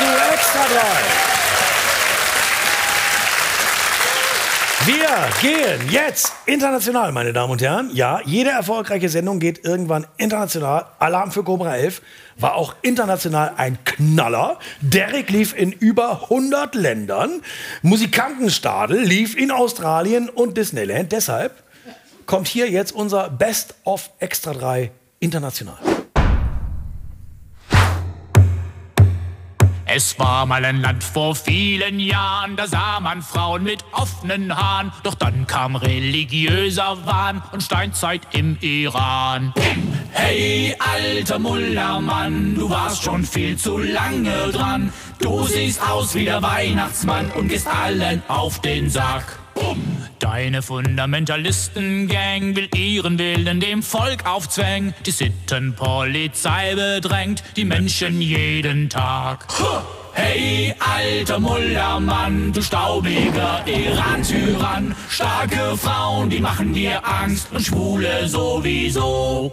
zu Extra 3. Wir gehen jetzt international, meine Damen und Herren. Ja, jede erfolgreiche Sendung geht irgendwann international. Alarm für Cobra 11 war auch international ein Knaller. Derek lief in über 100 Ländern. Musikantenstadel lief in Australien und Disneyland. Deshalb kommt hier jetzt unser Best of Extra 3 international. Es war mal ein Land vor vielen Jahren, da sah man Frauen mit offenen Haaren. Doch dann kam religiöser Wahn und Steinzeit im Iran. Hey, alter Mullermann, du warst schon viel zu lange dran. Du siehst aus wie der Weihnachtsmann und gehst allen auf den Sack. Deine Fundamentalistengang will ihren Willen dem Volk aufzwängen. Die Sittenpolizei bedrängt die Menschen jeden Tag. Hey, alter Mullermann, du staubiger Iran-Tyrann. Starke Frauen, die machen dir Angst und Schwule sowieso.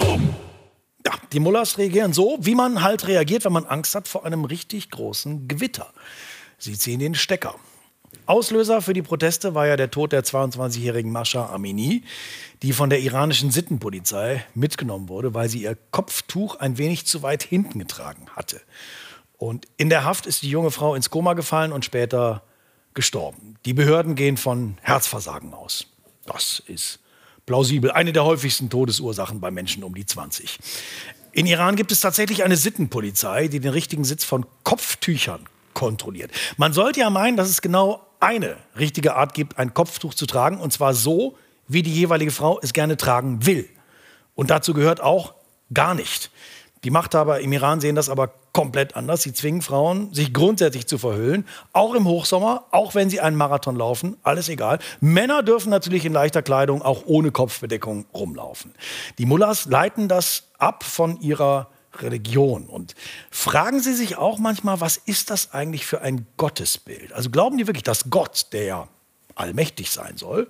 die Mullers reagieren so, wie man halt reagiert, wenn man Angst hat vor einem richtig großen Gewitter. Sie ziehen den Stecker. Auslöser für die Proteste war ja der Tod der 22-jährigen Mascha Amini, die von der iranischen Sittenpolizei mitgenommen wurde, weil sie ihr Kopftuch ein wenig zu weit hinten getragen hatte. Und in der Haft ist die junge Frau ins Koma gefallen und später gestorben. Die Behörden gehen von Herzversagen aus. Das ist plausibel. Eine der häufigsten Todesursachen bei Menschen um die 20. In Iran gibt es tatsächlich eine Sittenpolizei, die den richtigen Sitz von Kopftüchern kontrolliert. Man sollte ja meinen, dass es genau eine richtige Art gibt, ein Kopftuch zu tragen, und zwar so, wie die jeweilige Frau es gerne tragen will. Und dazu gehört auch gar nicht. Die Machthaber im Iran sehen das aber komplett anders. Sie zwingen Frauen, sich grundsätzlich zu verhüllen, auch im Hochsommer, auch wenn sie einen Marathon laufen, alles egal. Männer dürfen natürlich in leichter Kleidung auch ohne Kopfbedeckung rumlaufen. Die Mullahs leiten das ab von ihrer Religion. Und fragen Sie sich auch manchmal, was ist das eigentlich für ein Gottesbild? Also glauben die wirklich, dass Gott, der ja allmächtig sein soll,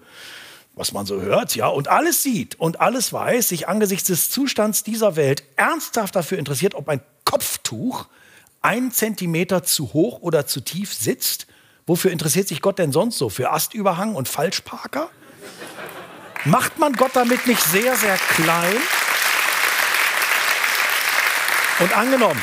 was man so hört, ja, und alles sieht und alles weiß, sich angesichts des Zustands dieser Welt ernsthaft dafür interessiert, ob ein Kopftuch einen Zentimeter zu hoch oder zu tief sitzt? Wofür interessiert sich Gott denn sonst so? Für Astüberhang und Falschparker? Macht man Gott damit nicht sehr, sehr klein? Und angenommen,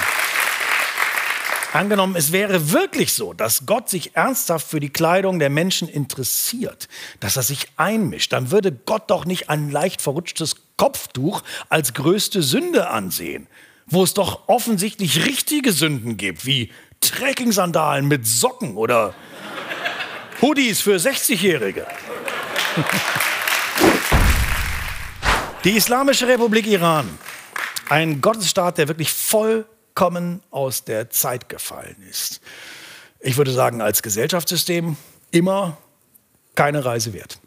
angenommen, es wäre wirklich so, dass Gott sich ernsthaft für die Kleidung der Menschen interessiert, dass er sich einmischt, dann würde Gott doch nicht ein leicht verrutschtes Kopftuch als größte Sünde ansehen, wo es doch offensichtlich richtige Sünden gibt, wie Trekking-Sandalen mit Socken oder Hoodies für 60-Jährige. Die Islamische Republik Iran ein Gottesstaat, der wirklich vollkommen aus der Zeit gefallen ist. Ich würde sagen, als Gesellschaftssystem immer keine Reise wert.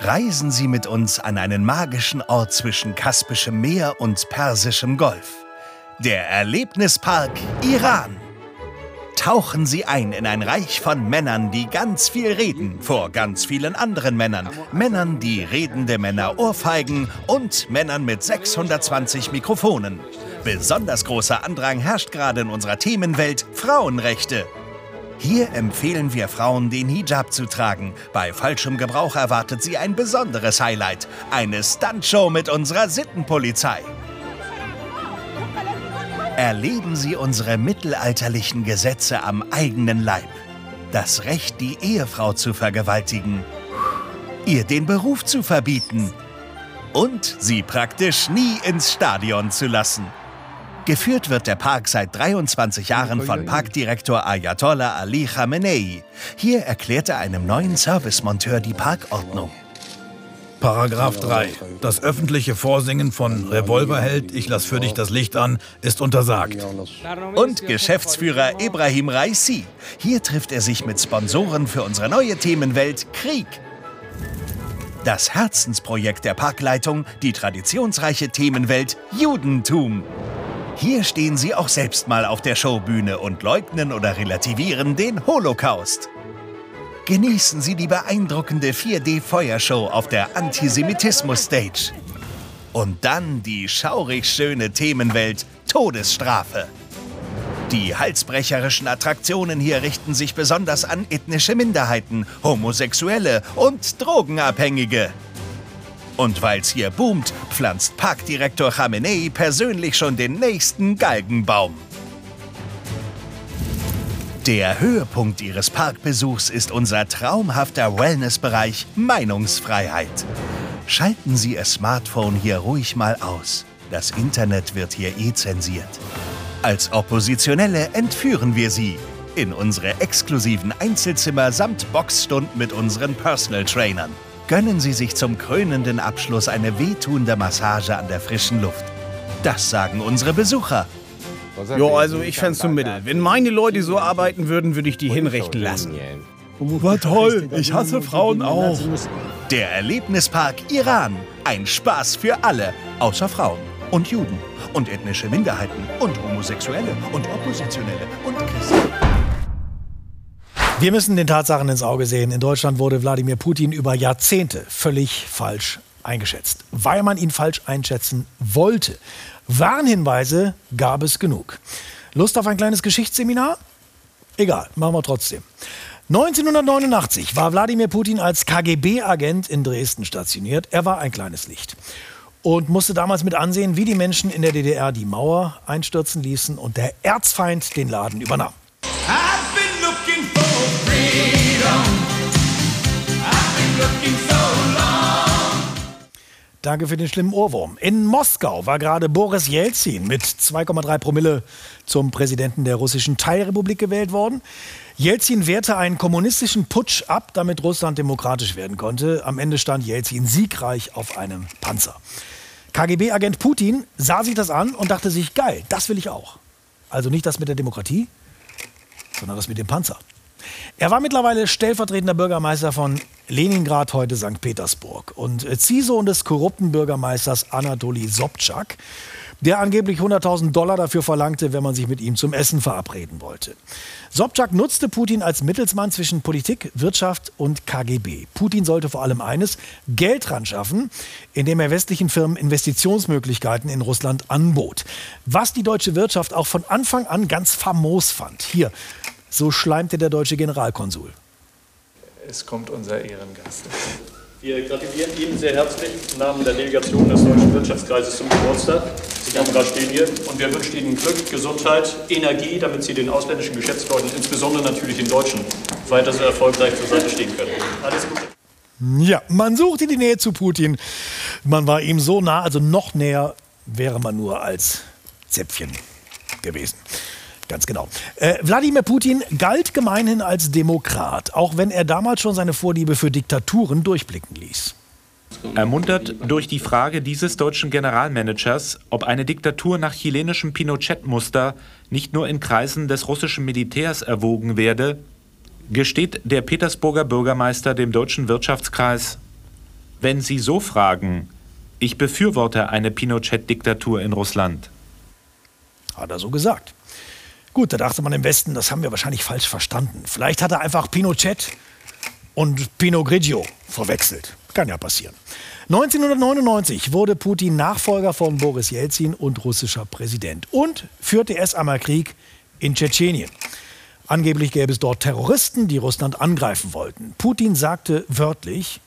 Reisen Sie mit uns an einen magischen Ort zwischen Kaspischem Meer und Persischem Golf. Der Erlebnispark Iran. Tauchen Sie ein in ein Reich von Männern, die ganz viel reden, vor ganz vielen anderen Männern. Männern, die redende Männer ohrfeigen und Männern mit 620 Mikrofonen. Besonders großer Andrang herrscht gerade in unserer Themenwelt Frauenrechte. Hier empfehlen wir Frauen, den Hijab zu tragen. Bei falschem Gebrauch erwartet sie ein besonderes Highlight. Eine Stuntshow mit unserer Sittenpolizei. Erleben Sie unsere mittelalterlichen Gesetze am eigenen Leib. Das Recht, die Ehefrau zu vergewaltigen, ihr den Beruf zu verbieten und sie praktisch nie ins Stadion zu lassen. Geführt wird der Park seit 23 Jahren von Parkdirektor Ayatollah Ali Khamenei. Hier erklärt er einem neuen Servicemonteur die Parkordnung. Paragraph 3. Das öffentliche Vorsingen von Revolverheld, ich lass für dich das Licht an, ist untersagt. Und Geschäftsführer Ibrahim Raisi. Hier trifft er sich mit Sponsoren für unsere neue Themenwelt Krieg. Das Herzensprojekt der Parkleitung, die traditionsreiche Themenwelt Judentum. Hier stehen sie auch selbst mal auf der Showbühne und leugnen oder relativieren den Holocaust. Genießen Sie die beeindruckende 4D-Feuershow auf der Antisemitismus-Stage. Und dann die schaurig schöne Themenwelt Todesstrafe. Die halsbrecherischen Attraktionen hier richten sich besonders an ethnische Minderheiten, Homosexuelle und Drogenabhängige. Und weil's hier boomt, pflanzt Parkdirektor Khamenei persönlich schon den nächsten Galgenbaum. Der Höhepunkt Ihres Parkbesuchs ist unser traumhafter Wellnessbereich Meinungsfreiheit. Schalten Sie Ihr Smartphone hier ruhig mal aus. Das Internet wird hier eh zensiert. Als Oppositionelle entführen wir Sie in unsere exklusiven Einzelzimmer samt Boxstunden mit unseren Personal Trainern. Gönnen Sie sich zum krönenden Abschluss eine wehtuende Massage an der frischen Luft. Das sagen unsere Besucher. Jo, also ich fänd's zum Mittel. Wenn meine Leute so arbeiten würden, würde ich die hinrichten lassen. War toll, ich hasse Frauen auch. Der Erlebnispark Iran. Ein Spaß für alle, außer Frauen und Juden und ethnische Minderheiten und Homosexuelle und Oppositionelle und Christen. Wir müssen den Tatsachen ins Auge sehen. In Deutschland wurde Wladimir Putin über Jahrzehnte völlig falsch eingeschätzt, weil man ihn falsch einschätzen wollte. Warnhinweise gab es genug. Lust auf ein kleines Geschichtsseminar? Egal, machen wir trotzdem. 1989 war Wladimir Putin als KGB-Agent in Dresden stationiert. Er war ein kleines Licht und musste damals mit ansehen, wie die Menschen in der DDR die Mauer einstürzen ließen und der Erzfeind den Laden übernahm. Danke für den schlimmen Ohrwurm. In Moskau war gerade Boris Jelzin mit 2,3 Promille zum Präsidenten der russischen Teilrepublik gewählt worden. Jelzin wehrte einen kommunistischen Putsch ab, damit Russland demokratisch werden konnte. Am Ende stand Jelzin siegreich auf einem Panzer. KGB-Agent Putin sah sich das an und dachte sich, geil, das will ich auch. Also nicht das mit der Demokratie, sondern das mit dem Panzer. Er war mittlerweile stellvertretender Bürgermeister von Leningrad, heute St. Petersburg. Und Ziehsohn des korrupten Bürgermeisters Anatoli Sobczak, der angeblich 100.000 Dollar dafür verlangte, wenn man sich mit ihm zum Essen verabreden wollte. Sobczak nutzte Putin als Mittelsmann zwischen Politik, Wirtschaft und KGB. Putin sollte vor allem eines, Geld ran schaffen, indem er westlichen Firmen Investitionsmöglichkeiten in Russland anbot. Was die deutsche Wirtschaft auch von Anfang an ganz famos fand. Hier, so schleimte der deutsche Generalkonsul. Es kommt unser Ehrengast. Wir gratulieren Ihnen sehr herzlich im Namen der Delegation des Deutschen Wirtschaftskreises zum Geburtstag. Sie haben gerade stehen hier und wir wünschen Ihnen Glück, Gesundheit, Energie, damit Sie den ausländischen Geschäftsleuten, insbesondere natürlich den Deutschen, weiter so erfolgreich zur Seite stehen können. Alles Gute. Ja, man suchte die Nähe zu Putin. Man war ihm so nah, also noch näher wäre man nur als Zäpfchen gewesen. Ganz genau. Äh, Wladimir Putin galt gemeinhin als Demokrat, auch wenn er damals schon seine Vorliebe für Diktaturen durchblicken ließ. Ermuntert durch die Frage dieses deutschen Generalmanagers, ob eine Diktatur nach chilenischem Pinochet-Muster nicht nur in Kreisen des russischen Militärs erwogen werde, gesteht der Petersburger Bürgermeister dem deutschen Wirtschaftskreis, wenn Sie so fragen, ich befürworte eine Pinochet-Diktatur in Russland. Hat er so gesagt. Gut, da dachte man im Westen, das haben wir wahrscheinlich falsch verstanden. Vielleicht hat er einfach Pinochet und Pinot Grigio verwechselt. Kann ja passieren. 1999 wurde Putin Nachfolger von Boris Jelzin und russischer Präsident und führte erst einmal Krieg in Tschetschenien. Angeblich gäbe es dort Terroristen, die Russland angreifen wollten. Putin sagte wörtlich,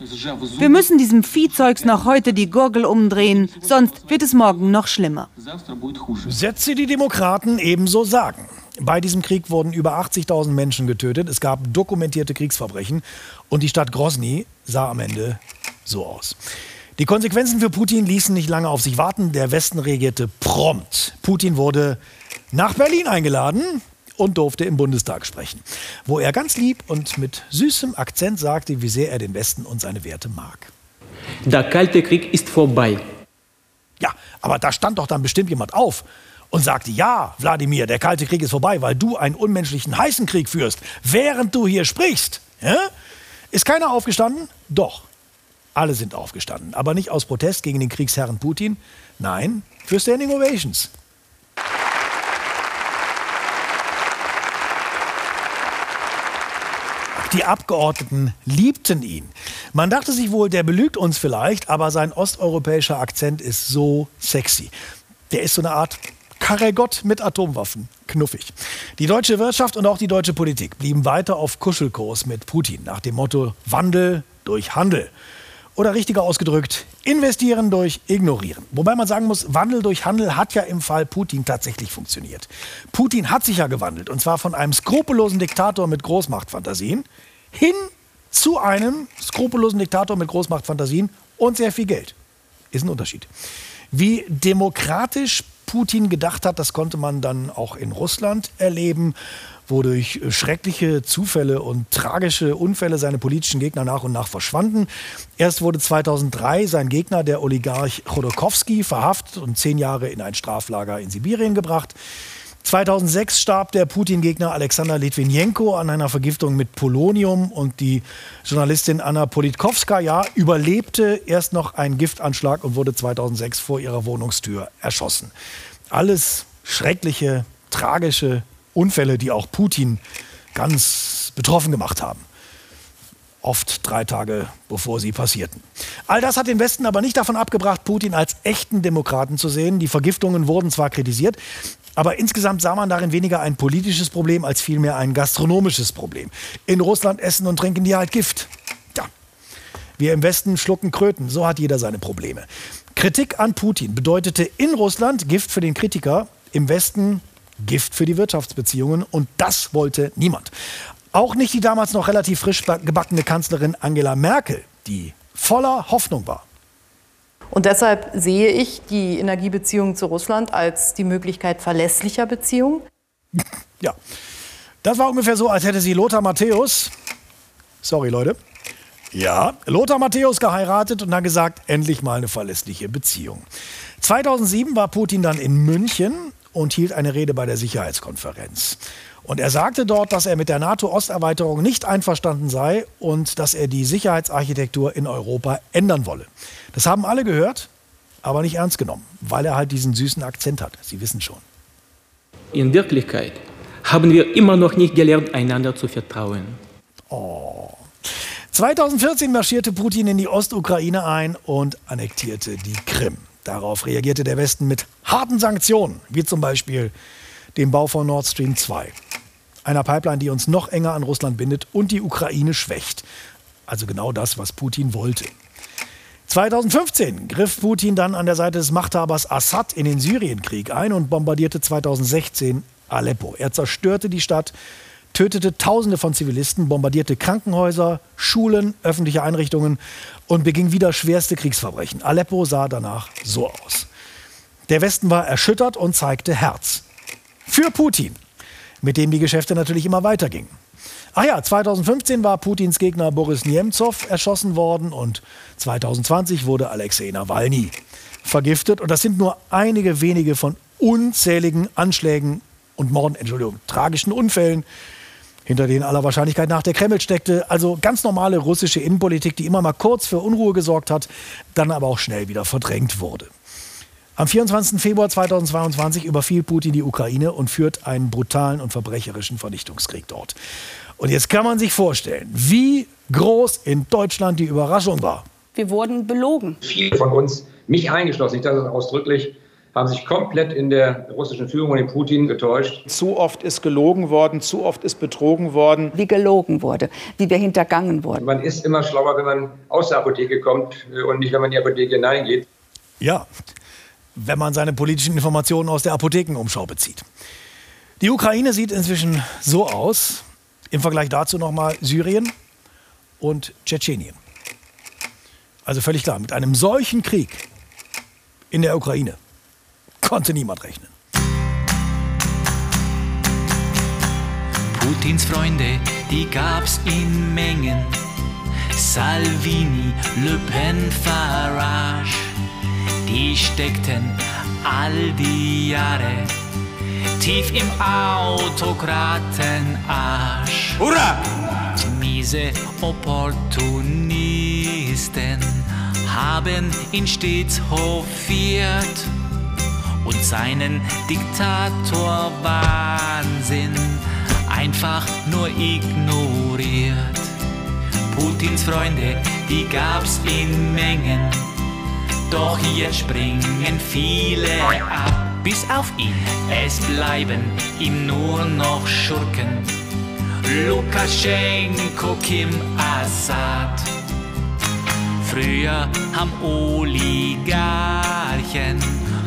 wir müssen diesem Viehzeugs noch heute die Gurgel umdrehen, sonst wird es morgen noch schlimmer. Sätze die Demokraten ebenso sagen. Bei diesem Krieg wurden über 80.000 Menschen getötet. Es gab dokumentierte Kriegsverbrechen. Und die Stadt Grozny sah am Ende so aus. Die Konsequenzen für Putin ließen nicht lange auf sich warten. Der Westen reagierte prompt. Putin wurde nach Berlin eingeladen und durfte im Bundestag sprechen, wo er ganz lieb und mit süßem Akzent sagte, wie sehr er den Westen und seine Werte mag. Der Kalte Krieg ist vorbei. Ja, aber da stand doch dann bestimmt jemand auf und sagte, ja, Wladimir, der Kalte Krieg ist vorbei, weil du einen unmenschlichen heißen Krieg führst, während du hier sprichst. Ja? Ist keiner aufgestanden? Doch. Alle sind aufgestanden, aber nicht aus Protest gegen den Kriegsherrn Putin, nein, für Standing Ovations. Die Abgeordneten liebten ihn. Man dachte sich wohl, der belügt uns vielleicht, aber sein osteuropäischer Akzent ist so sexy. Der ist so eine Art Karregott mit Atomwaffen. Knuffig. Die deutsche Wirtschaft und auch die deutsche Politik blieben weiter auf Kuschelkurs mit Putin nach dem Motto Wandel durch Handel. Oder richtiger ausgedrückt, investieren durch ignorieren. Wobei man sagen muss, Wandel durch Handel hat ja im Fall Putin tatsächlich funktioniert. Putin hat sich ja gewandelt und zwar von einem skrupellosen Diktator mit Großmachtfantasien hin zu einem skrupellosen Diktator mit Großmachtfantasien und sehr viel Geld. Ist ein Unterschied. Wie demokratisch Putin gedacht hat, das konnte man dann auch in Russland erleben wo durch schreckliche Zufälle und tragische Unfälle seine politischen Gegner nach und nach verschwanden. Erst wurde 2003 sein Gegner, der Oligarch Chodorkowski, verhaftet und zehn Jahre in ein Straflager in Sibirien gebracht. 2006 starb der Putin-Gegner Alexander Litvinenko an einer Vergiftung mit Polonium und die Journalistin Anna Politkovskaya überlebte erst noch einen Giftanschlag und wurde 2006 vor ihrer Wohnungstür erschossen. Alles schreckliche, tragische Unfälle, die auch Putin ganz betroffen gemacht haben. Oft drei Tage bevor sie passierten. All das hat den Westen aber nicht davon abgebracht, Putin als echten Demokraten zu sehen. Die Vergiftungen wurden zwar kritisiert, aber insgesamt sah man darin weniger ein politisches Problem als vielmehr ein gastronomisches Problem. In Russland essen und trinken die halt Gift. Ja. Wir im Westen schlucken Kröten, so hat jeder seine Probleme. Kritik an Putin bedeutete in Russland Gift für den Kritiker, im Westen Gift für die Wirtschaftsbeziehungen und das wollte niemand. Auch nicht die damals noch relativ frisch gebackene Kanzlerin Angela Merkel, die voller Hoffnung war. Und deshalb sehe ich die Energiebeziehungen zu Russland als die Möglichkeit verlässlicher Beziehungen. Ja, das war ungefähr so, als hätte sie Lothar Matthäus, sorry Leute, ja, Lothar Matthäus geheiratet und dann gesagt, endlich mal eine verlässliche Beziehung. 2007 war Putin dann in München und hielt eine Rede bei der Sicherheitskonferenz. Und er sagte dort, dass er mit der NATO-Osterweiterung nicht einverstanden sei und dass er die Sicherheitsarchitektur in Europa ändern wolle. Das haben alle gehört, aber nicht ernst genommen, weil er halt diesen süßen Akzent hat. Sie wissen schon. In Wirklichkeit haben wir immer noch nicht gelernt, einander zu vertrauen. Oh. 2014 marschierte Putin in die Ostukraine ein und annektierte die Krim. Darauf reagierte der Westen mit harten Sanktionen, wie zum Beispiel dem Bau von Nord Stream 2. Einer Pipeline, die uns noch enger an Russland bindet und die Ukraine schwächt. Also genau das, was Putin wollte. 2015 griff Putin dann an der Seite des Machthabers Assad in den Syrienkrieg ein und bombardierte 2016 Aleppo. Er zerstörte die Stadt, tötete Tausende von Zivilisten, bombardierte Krankenhäuser, Schulen, öffentliche Einrichtungen und beging wieder schwerste Kriegsverbrechen. Aleppo sah danach so aus. Der Westen war erschüttert und zeigte Herz. Für Putin, mit dem die Geschäfte natürlich immer weitergingen. Ach ja, 2015 war Putins Gegner Boris Nemtsov erschossen worden und 2020 wurde Alexei Nawalny vergiftet. Und das sind nur einige wenige von unzähligen Anschlägen und Morden, Entschuldigung, tragischen Unfällen, hinter denen aller Wahrscheinlichkeit nach der Kreml steckte. Also ganz normale russische Innenpolitik, die immer mal kurz für Unruhe gesorgt hat, dann aber auch schnell wieder verdrängt wurde. Am 24. Februar 2022 überfiel Putin die Ukraine und führt einen brutalen und verbrecherischen Vernichtungskrieg dort. Und jetzt kann man sich vorstellen, wie groß in Deutschland die Überraschung war. Wir wurden belogen. Viele von uns, mich eingeschlossen, ich sage das ausdrücklich, haben sich komplett in der russischen Führung und in Putin getäuscht. Zu oft ist gelogen worden, zu oft ist betrogen worden. Wie gelogen wurde, wie wir hintergangen wurden. Man ist immer schlauer, wenn man aus der Apotheke kommt äh, und nicht, wenn man in die Apotheke hineingeht. Ja, wenn man seine politischen Informationen aus der Apothekenumschau bezieht. Die Ukraine sieht inzwischen so aus, im Vergleich dazu nochmal Syrien und Tschetschenien. Also völlig klar, mit einem solchen Krieg in der Ukraine Konnte niemand rechnen. Putins Freunde, die gab's in Mengen. Salvini, Le Pen, Farage, die steckten all die Jahre tief im Autokratenarsch. Hurra! Miese Opportunisten haben ihn stets hofiert und seinen Diktatorwahnsinn einfach nur ignoriert. Putins Freunde, die gab's in Mengen, doch jetzt springen viele ab, bis auf ihn. Es bleiben ihm nur noch Schurken, Lukaschenko, Kim Assad. Früher haben Oligarchen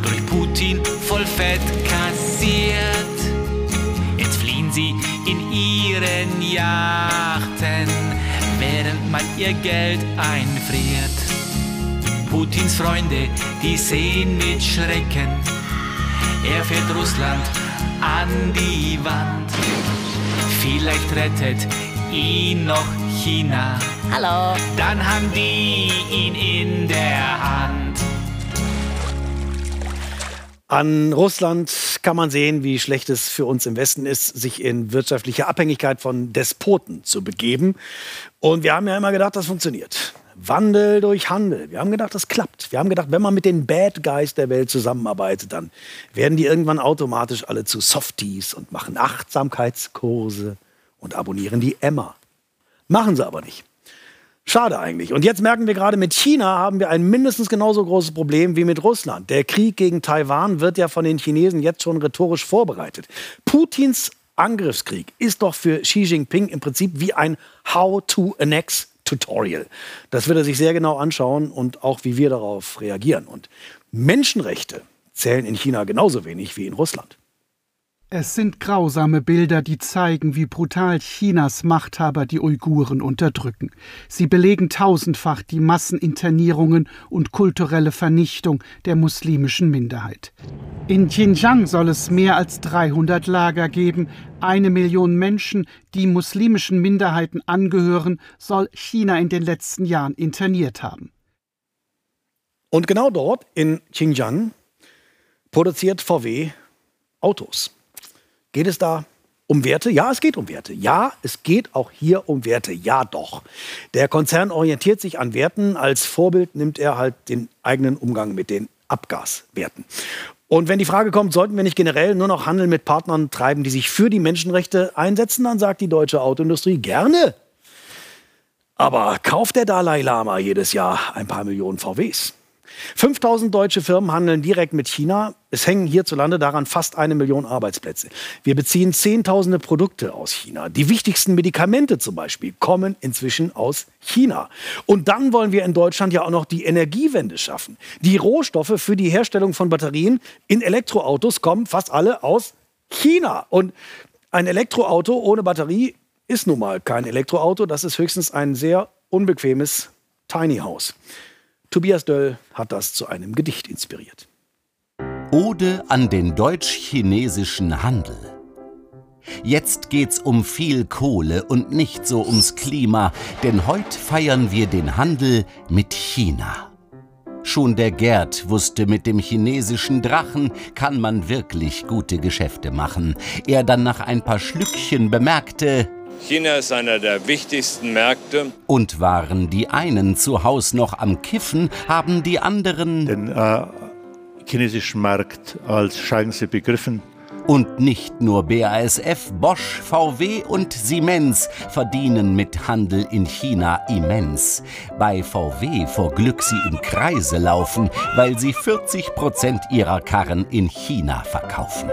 durch Putin voll Fett kassiert. Jetzt fliehen sie in ihren Yachten, während man ihr Geld einfriert. Putins Freunde, die sehen mit Schrecken, er fährt Russland an die Wand. Vielleicht rettet ihn noch China. Hallo. Dann haben die ihn in der Hand. An Russland kann man sehen, wie schlecht es für uns im Westen ist, sich in wirtschaftliche Abhängigkeit von Despoten zu begeben. Und wir haben ja immer gedacht, das funktioniert. Wandel durch Handel. Wir haben gedacht, das klappt. Wir haben gedacht, wenn man mit den Bad Guys der Welt zusammenarbeitet, dann werden die irgendwann automatisch alle zu Softies und machen Achtsamkeitskurse und abonnieren die Emma. Machen sie aber nicht. Schade eigentlich. Und jetzt merken wir gerade, mit China haben wir ein mindestens genauso großes Problem wie mit Russland. Der Krieg gegen Taiwan wird ja von den Chinesen jetzt schon rhetorisch vorbereitet. Putins Angriffskrieg ist doch für Xi Jinping im Prinzip wie ein How to Annex Tutorial. Das wird er sich sehr genau anschauen und auch wie wir darauf reagieren. Und Menschenrechte zählen in China genauso wenig wie in Russland. Es sind grausame Bilder, die zeigen, wie brutal Chinas Machthaber die Uiguren unterdrücken. Sie belegen tausendfach die Masseninternierungen und kulturelle Vernichtung der muslimischen Minderheit. In Xinjiang soll es mehr als 300 Lager geben. Eine Million Menschen, die muslimischen Minderheiten angehören, soll China in den letzten Jahren interniert haben. Und genau dort, in Xinjiang, produziert VW Autos. Geht es da um Werte? Ja, es geht um Werte. Ja, es geht auch hier um Werte. Ja, doch. Der Konzern orientiert sich an Werten. Als Vorbild nimmt er halt den eigenen Umgang mit den Abgaswerten. Und wenn die Frage kommt, sollten wir nicht generell nur noch Handel mit Partnern treiben, die sich für die Menschenrechte einsetzen, dann sagt die deutsche Autoindustrie gerne. Aber kauft der Dalai Lama jedes Jahr ein paar Millionen VWs? 5000 deutsche Firmen handeln direkt mit China. Es hängen hierzulande daran fast eine Million Arbeitsplätze. Wir beziehen Zehntausende Produkte aus China. Die wichtigsten Medikamente zum Beispiel kommen inzwischen aus China. Und dann wollen wir in Deutschland ja auch noch die Energiewende schaffen. Die Rohstoffe für die Herstellung von Batterien in Elektroautos kommen fast alle aus China. Und ein Elektroauto ohne Batterie ist nun mal kein Elektroauto. Das ist höchstens ein sehr unbequemes Tiny House. Tobias Döll hat das zu einem Gedicht inspiriert. Ode an den deutsch-chinesischen Handel. Jetzt geht's um viel Kohle und nicht so ums Klima, denn heute feiern wir den Handel mit China. Schon der Gerd wusste, mit dem chinesischen Drachen kann man wirklich gute Geschäfte machen. Er dann nach ein paar Schlückchen bemerkte, China ist einer der wichtigsten Märkte. Und waren die einen zu Haus noch am Kiffen, haben die anderen den äh, chinesischen Markt als Chance begriffen. Und nicht nur BASF, Bosch, VW und Siemens verdienen mit Handel in China immens. Bei VW vor Glück sie im Kreise laufen, weil sie 40 Prozent ihrer Karren in China verkaufen.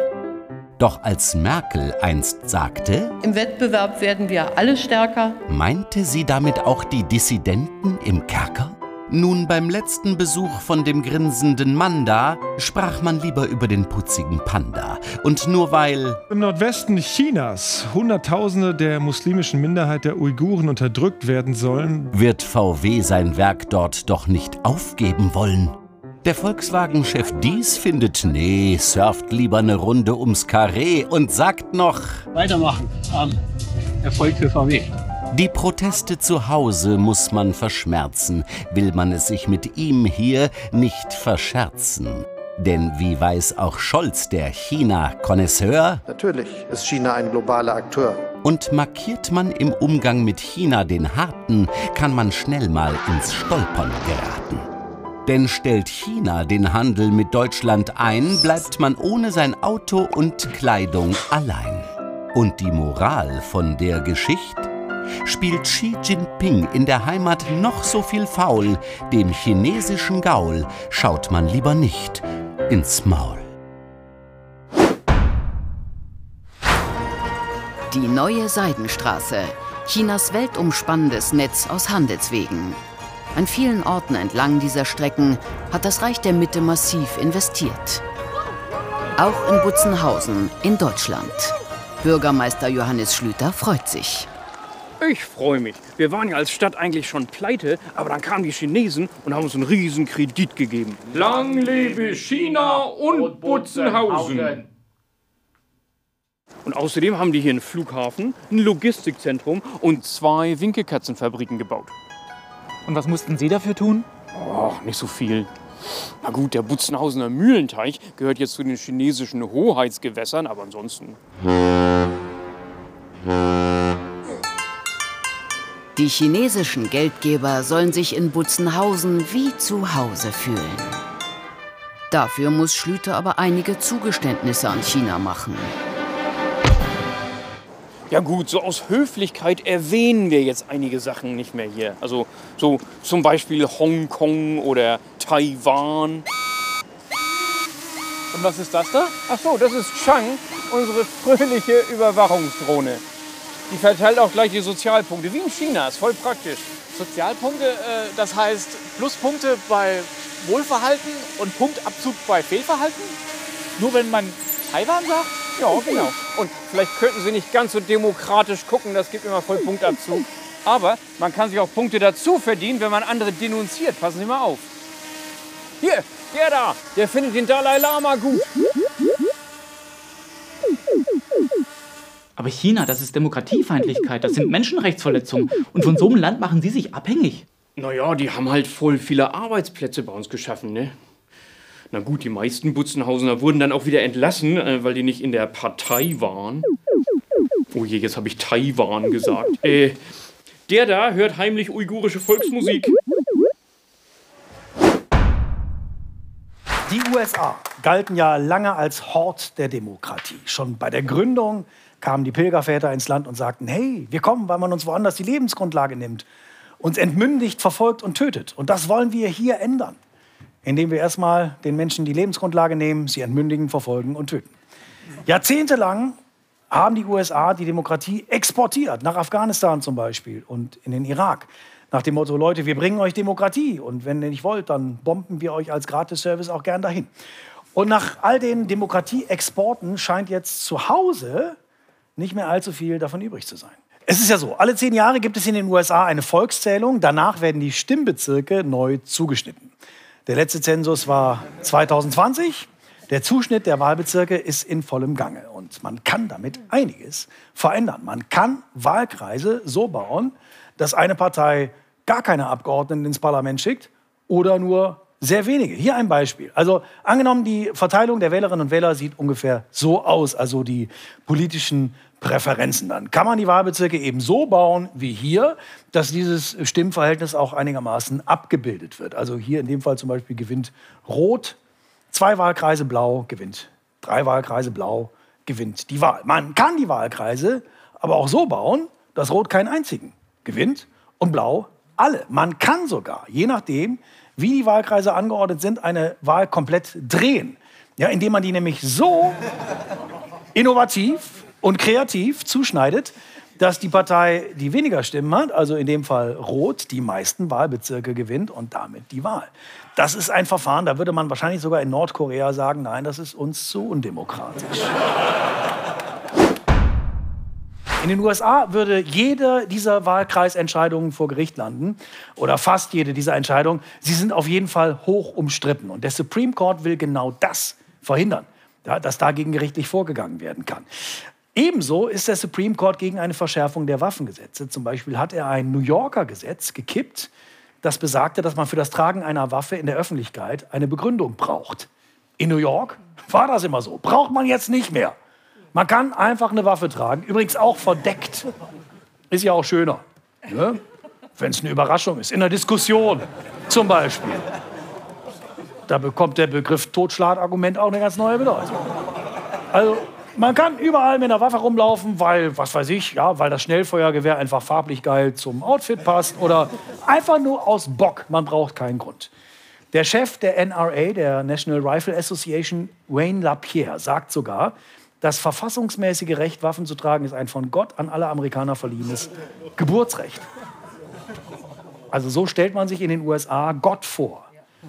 Doch als Merkel einst sagte, Im Wettbewerb werden wir alle stärker, meinte sie damit auch die Dissidenten im Kerker? Nun beim letzten Besuch von dem grinsenden Mann da, sprach man lieber über den putzigen Panda. Und nur weil im Nordwesten Chinas Hunderttausende der muslimischen Minderheit der Uiguren unterdrückt werden sollen, wird VW sein Werk dort doch nicht aufgeben wollen. Der Volkswagen-Chef Dies findet, nee, surft lieber eine Runde ums Karree und sagt noch: Weitermachen. Ähm, Erfolg für VW. Die Proteste zu Hause muss man verschmerzen, will man es sich mit ihm hier nicht verscherzen. Denn wie weiß auch Scholz, der China-Konnoisseur, Natürlich ist China ein globaler Akteur. und markiert man im Umgang mit China den Harten, kann man schnell mal ins Stolpern geraten. Denn stellt China den Handel mit Deutschland ein, bleibt man ohne sein Auto und Kleidung allein. Und die Moral von der Geschichte? Spielt Xi Jinping in der Heimat noch so viel faul, dem chinesischen Gaul schaut man lieber nicht ins Maul. Die neue Seidenstraße. Chinas weltumspannendes Netz aus Handelswegen. An vielen Orten entlang dieser Strecken hat das Reich der Mitte massiv investiert. Auch in Butzenhausen in Deutschland. Bürgermeister Johannes Schlüter freut sich. Ich freue mich. Wir waren ja als Stadt eigentlich schon pleite, aber dann kamen die Chinesen und haben uns einen riesen Kredit gegeben. Lang lebe China und Butzenhausen. Und außerdem haben die hier einen Flughafen, ein Logistikzentrum und zwei Winkelkatzenfabriken gebaut. Und was mussten Sie dafür tun? Oh, nicht so viel. Na gut, der Butzenhausener Mühlenteich gehört jetzt zu den chinesischen Hoheitsgewässern, aber ansonsten. Die chinesischen Geldgeber sollen sich in Butzenhausen wie zu Hause fühlen. Dafür muss Schlüter aber einige Zugeständnisse an China machen. Ja gut, so aus Höflichkeit erwähnen wir jetzt einige Sachen nicht mehr hier. Also so zum Beispiel Hongkong oder Taiwan. Und was ist das da? Ach so, das ist Chang, unsere fröhliche Überwachungsdrohne. Die verteilt auch gleich die Sozialpunkte, wie in China, ist voll praktisch. Sozialpunkte, äh, das heißt Pluspunkte bei Wohlverhalten und Punktabzug bei Fehlverhalten? Nur wenn man Taiwan sagt? Ja, genau. Und vielleicht könnten Sie nicht ganz so demokratisch gucken, das gibt immer voll Punktabzug. Aber man kann sich auch Punkte dazu verdienen, wenn man andere denunziert. Passen Sie mal auf. Hier, der da, der findet den Dalai Lama gut. Aber China, das ist Demokratiefeindlichkeit, das sind Menschenrechtsverletzungen. Und von so einem Land machen Sie sich abhängig. Naja, die haben halt voll viele Arbeitsplätze bei uns geschaffen, ne? Na gut, die meisten Butzenhausener wurden dann auch wieder entlassen, äh, weil die nicht in der Partei waren. Oh je, jetzt habe ich Taiwan gesagt. Äh, der da hört heimlich uigurische Volksmusik. Die USA galten ja lange als Hort der Demokratie. Schon bei der Gründung kamen die Pilgerväter ins Land und sagten, hey, wir kommen, weil man uns woanders die Lebensgrundlage nimmt, uns entmündigt, verfolgt und tötet. Und das wollen wir hier ändern, indem wir erstmal den Menschen die Lebensgrundlage nehmen, sie entmündigen, verfolgen und töten. Jahrzehntelang haben die USA die Demokratie exportiert, nach Afghanistan zum Beispiel und in den Irak. Nach dem Motto, Leute, wir bringen euch Demokratie und wenn ihr nicht wollt, dann bomben wir euch als Gratisservice auch gern dahin. Und nach all den Demokratieexporten scheint jetzt zu Hause nicht mehr allzu viel davon übrig zu sein. Es ist ja so, alle zehn Jahre gibt es in den USA eine Volkszählung, danach werden die Stimmbezirke neu zugeschnitten. Der letzte Zensus war 2020. Der Zuschnitt der Wahlbezirke ist in vollem Gange und man kann damit einiges verändern. Man kann Wahlkreise so bauen, dass eine Partei gar keine Abgeordneten ins Parlament schickt oder nur sehr wenige. Hier ein Beispiel. Also angenommen, die Verteilung der Wählerinnen und Wähler sieht ungefähr so aus, also die politischen Präferenzen. Dann kann man die Wahlbezirke eben so bauen wie hier, dass dieses Stimmverhältnis auch einigermaßen abgebildet wird. Also hier in dem Fall zum Beispiel gewinnt Rot, zwei Wahlkreise Blau gewinnt, drei Wahlkreise Blau gewinnt die Wahl. Man kann die Wahlkreise aber auch so bauen, dass Rot keinen einzigen gewinnt und Blau alle. Man kann sogar, je nachdem, wie die Wahlkreise angeordnet sind, eine Wahl komplett drehen. Ja, indem man die nämlich so innovativ und kreativ zuschneidet, dass die Partei, die weniger Stimmen hat, also in dem Fall Rot, die meisten Wahlbezirke gewinnt und damit die Wahl. Das ist ein Verfahren, da würde man wahrscheinlich sogar in Nordkorea sagen, nein, das ist uns zu undemokratisch. In den USA würde jede dieser Wahlkreisentscheidungen vor Gericht landen oder fast jede dieser Entscheidungen. Sie sind auf jeden Fall hoch umstritten und der Supreme Court will genau das verhindern, dass dagegen gerichtlich vorgegangen werden kann. Ebenso ist der Supreme Court gegen eine Verschärfung der Waffengesetze. Zum Beispiel hat er ein New Yorker Gesetz gekippt, das besagte, dass man für das Tragen einer Waffe in der Öffentlichkeit eine Begründung braucht. In New York war das immer so. Braucht man jetzt nicht mehr. Man kann einfach eine Waffe tragen, übrigens auch verdeckt. Ist ja auch schöner, ne? wenn es eine Überraschung ist. In der Diskussion zum Beispiel. Da bekommt der Begriff Totschlagargument auch eine ganz neue Bedeutung. Also man kann überall mit einer Waffe rumlaufen, weil, was weiß ich, ja, weil das Schnellfeuergewehr einfach farblich geil zum Outfit passt oder einfach nur aus Bock. Man braucht keinen Grund. Der Chef der NRA, der National Rifle Association, Wayne LaPierre, sagt sogar, das verfassungsmäßige Recht, Waffen zu tragen, ist ein von Gott an alle Amerikaner verliehenes Geburtsrecht. Also so stellt man sich in den USA Gott vor.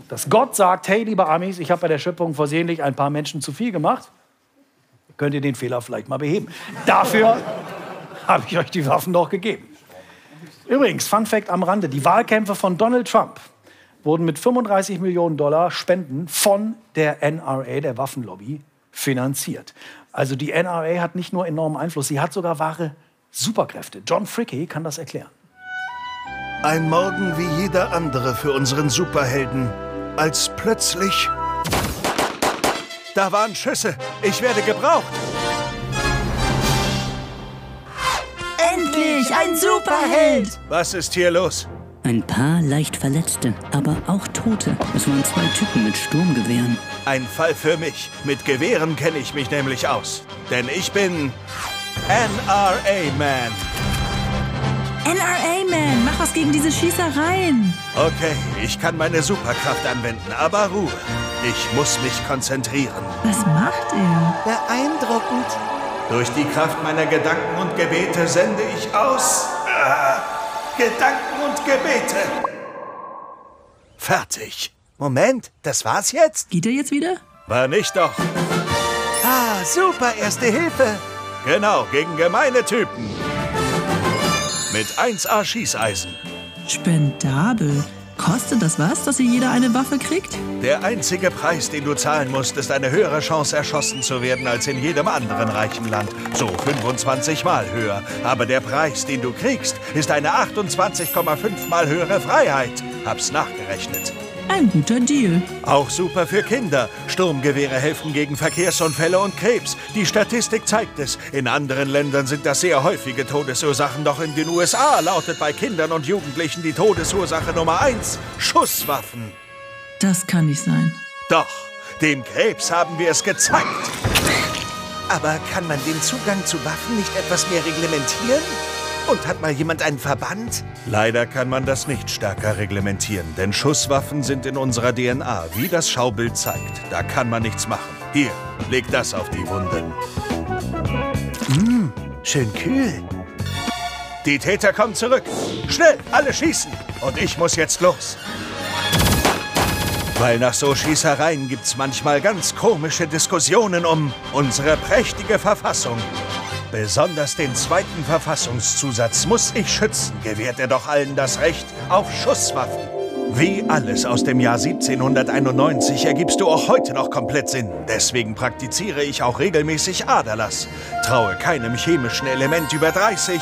Dass Gott sagt, hey, liebe Amis, ich habe bei der Schöpfung versehentlich ein paar Menschen zu viel gemacht könnt ihr den Fehler vielleicht mal beheben. Dafür habe ich euch die Waffen doch gegeben. Übrigens, Fun Fact am Rande: Die Wahlkämpfe von Donald Trump wurden mit 35 Millionen Dollar Spenden von der NRA, der Waffenlobby, finanziert. Also die NRA hat nicht nur enormen Einfluss, sie hat sogar wahre Superkräfte. John Fricky kann das erklären. Ein Morgen wie jeder andere für unseren Superhelden, als plötzlich da waren Schüsse. Ich werde gebraucht. Endlich ein Superheld! Was ist hier los? Ein paar leicht Verletzte, aber auch Tote. Es waren zwei Typen mit Sturmgewehren. Ein Fall für mich. Mit Gewehren kenne ich mich nämlich aus. Denn ich bin NRA-Man. NRA-Man, mach was gegen diese Schießereien. Okay, ich kann meine Superkraft anwenden, aber Ruhe. Ich muss mich konzentrieren. Was macht er? Beeindruckend. Durch die Kraft meiner Gedanken und Gebete sende ich aus. Äh, Gedanken und Gebete. Fertig. Moment, das war's jetzt? Geht er jetzt wieder? War nicht doch. Ah, super, erste Hilfe. Genau, gegen gemeine Typen. Mit 1A Schießeisen. Spendabel. Kostet das was, dass hier jeder eine Waffe kriegt? Der einzige Preis, den du zahlen musst, ist eine höhere Chance, erschossen zu werden als in jedem anderen reichen Land. So 25 Mal höher. Aber der Preis, den du kriegst, ist eine 28,5 Mal höhere Freiheit. Hab's nachgerechnet. Ein guter Deal. Auch super für Kinder. Sturmgewehre helfen gegen Verkehrsunfälle und Krebs. Die Statistik zeigt es. In anderen Ländern sind das sehr häufige Todesursachen. Doch in den USA lautet bei Kindern und Jugendlichen die Todesursache Nummer 1 Schusswaffen. Das kann nicht sein. Doch, dem Krebs haben wir es gezeigt. Aber kann man den Zugang zu Waffen nicht etwas mehr reglementieren? Und hat mal jemand einen Verband? Leider kann man das nicht stärker reglementieren, denn Schusswaffen sind in unserer DNA, wie das Schaubild zeigt. Da kann man nichts machen. Hier, leg das auf die Wunde. Mmh, schön kühl. Die Täter kommen zurück. Schnell, alle schießen. Und ich muss jetzt los. Weil nach so Schießereien gibt's manchmal ganz komische Diskussionen um unsere prächtige Verfassung. Besonders den zweiten Verfassungszusatz muss ich schützen, gewährt er doch allen das Recht auf Schusswaffen. Wie alles aus dem Jahr 1791 ergibst du auch heute noch komplett Sinn. Deswegen praktiziere ich auch regelmäßig Aderlass. Traue keinem chemischen Element über 30.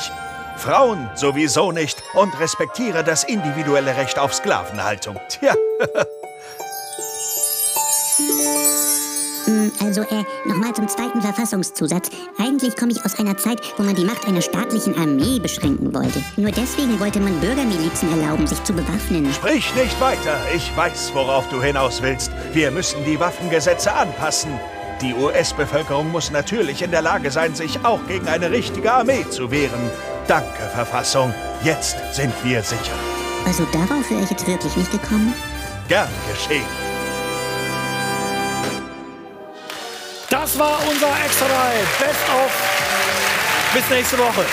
Frauen sowieso nicht und respektiere das individuelle Recht auf Sklavenhaltung. Tja. Also, äh, nochmal zum zweiten Verfassungszusatz. Eigentlich komme ich aus einer Zeit, wo man die Macht einer staatlichen Armee beschränken wollte. Nur deswegen wollte man Bürgermilizen erlauben, sich zu bewaffnen. Sprich nicht weiter. Ich weiß, worauf du hinaus willst. Wir müssen die Waffengesetze anpassen. Die US-Bevölkerung muss natürlich in der Lage sein, sich auch gegen eine richtige Armee zu wehren. Danke, Verfassung. Jetzt sind wir sicher. Also darauf wäre ich jetzt wirklich nicht gekommen? Gern geschehen. Das war unser Extra Live. Best of. Bis nächste Woche.